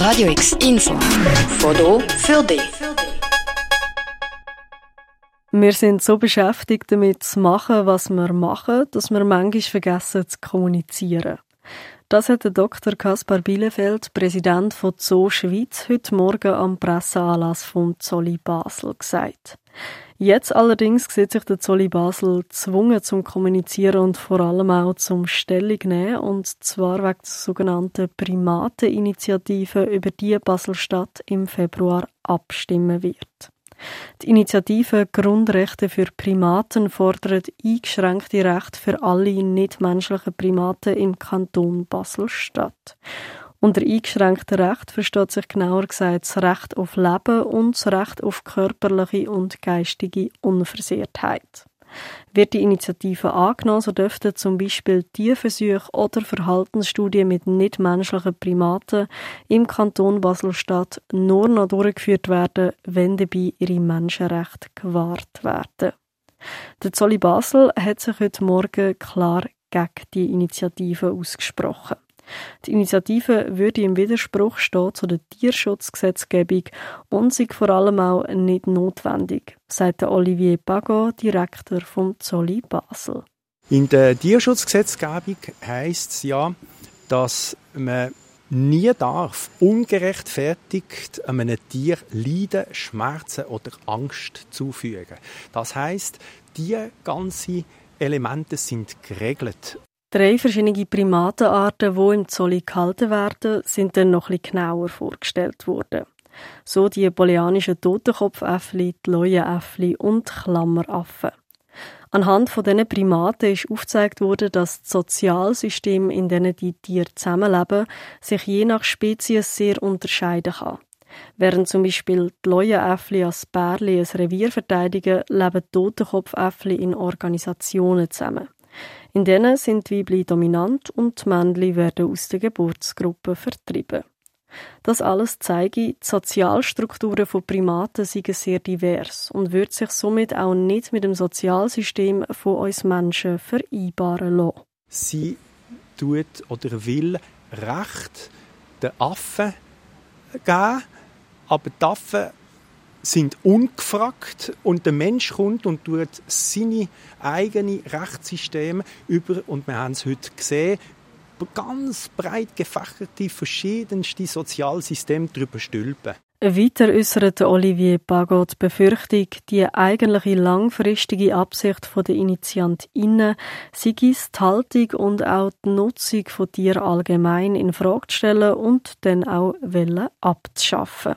Radio X Info. Foto für dich. Wir sind so beschäftigt damit zu machen, was wir machen, dass wir manchmal vergessen zu kommunizieren. Das hat der Dr. Kaspar Bielefeld, Präsident von Zoo Schweiz, heute Morgen am Presseanlass vom Zolli Basel gesagt. Jetzt allerdings sieht sich der Zolli Basel gezwungen zum Kommunizieren und vor allem auch zum Stellung nehmen, und zwar wegen der sogenannten Primateninitiative, über die Baselstadt im Februar abstimmen wird. Die Initiative Grundrechte für Primaten fordert eingeschränkte Rechte für alle nichtmenschlichen Primaten im Kanton Basel-Stadt. Unter eingeschränkten Recht versteht sich genauer gesagt das Recht auf Leben und das Recht auf körperliche und geistige Unversehrtheit. Wird die Initiative angenommen, so dürften zum Beispiel Tierversuche oder Verhaltensstudien mit nichtmenschlichen Primaten im Kanton Basel-Stadt nur noch durchgeführt werden, wenn dabei ihre Menschenrechte gewahrt werden. Der Zolli Basel hat sich heute Morgen klar gegen die Initiative ausgesprochen. Die Initiative würde im Widerspruch stehen zu der Tierschutzgesetzgebung und sei vor allem auch nicht notwendig, sagt Olivier Pagot, Direktor vom Zolli Basel. In der Tierschutzgesetzgebung heißt es ja, dass man nie darf ungerechtfertigt einem Tier Leiden, Schmerzen oder Angst zufügen. Das heißt, die ganzen Elemente sind geregelt Drei verschiedene Primatenarten, die im Zolli gehalten werden, sind dann noch etwas genauer vorgestellt worden. So die bolianischen Totenkopfäffli, die Leuenäffli und Klammeraffen. Anhand von diesen Primaten ist aufgezeigt worden, dass das Sozialsystem, in denen die Tiere zusammenleben, sich je nach Spezies sehr unterscheiden kann. Während zum Beispiel die Leuenäffli als Bärli ein Revier verteidigen, leben Totenkopfäffli in Organisationen zusammen. In denen sind die Weibli dominant und die Männchen werden aus der Geburtsgruppe vertrieben. Das alles zeige, die Sozialstrukturen von Primaten seien sehr divers und würde sich somit auch nicht mit dem Sozialsystem von uns Menschen vereinbaren lassen. Sie tut oder will Recht den Affen geben, aber die Affen sind ungefragt und der Mensch kommt und tut seine eigene Rechtssysteme über und wir haben es heute gesehen ganz breit gefächerte verschiedenste Sozialsysteme darüber stülpen. Weiter äußerte Olivier Bagot die Befürchtung, die eigentliche langfristige Absicht der InitiantInnen sei es, die Haltung und auch die Nutzung von Tieren allgemein in Frage zu stellen und dann auch abzuschaffen.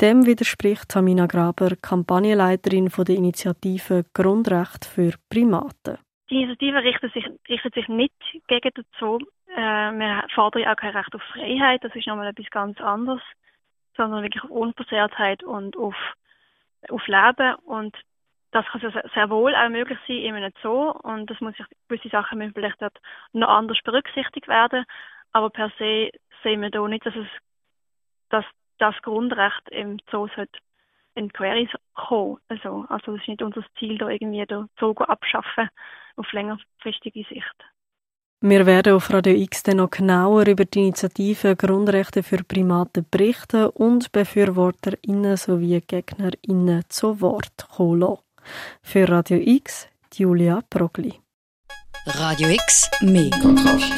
Dem widerspricht Tamina Graber, Kampagnenleiterin der Initiative Grundrecht für Primaten. Die Initiative richtet sich, richtet sich nicht gegen den Zoo. Äh, wir fordern auch kein Recht auf Freiheit, das ist nochmal etwas ganz anderes, sondern wirklich auf Unversehrtheit und auf, auf Leben. Und das kann sehr, sehr wohl auch möglich sein in einem Zoo. Und das muss sich, gewisse Sachen müssen vielleicht dort noch anders berücksichtigt werden. Aber per se sehen wir da nicht, dass es, dass das Grundrecht im Zoo sollte in Queries kommen. Also, also das ist nicht unser Ziel, da irgendwie den Zoo abschaffen auf längerfristige Sicht. Wir werden auf Radio X dann noch genauer über die Initiative Grundrechte für Primaten berichten und BefürworterInnen sowie GegnerInnen zu Wort kommen Für Radio X, Julia Progli. Radio X, mehr Kontrast.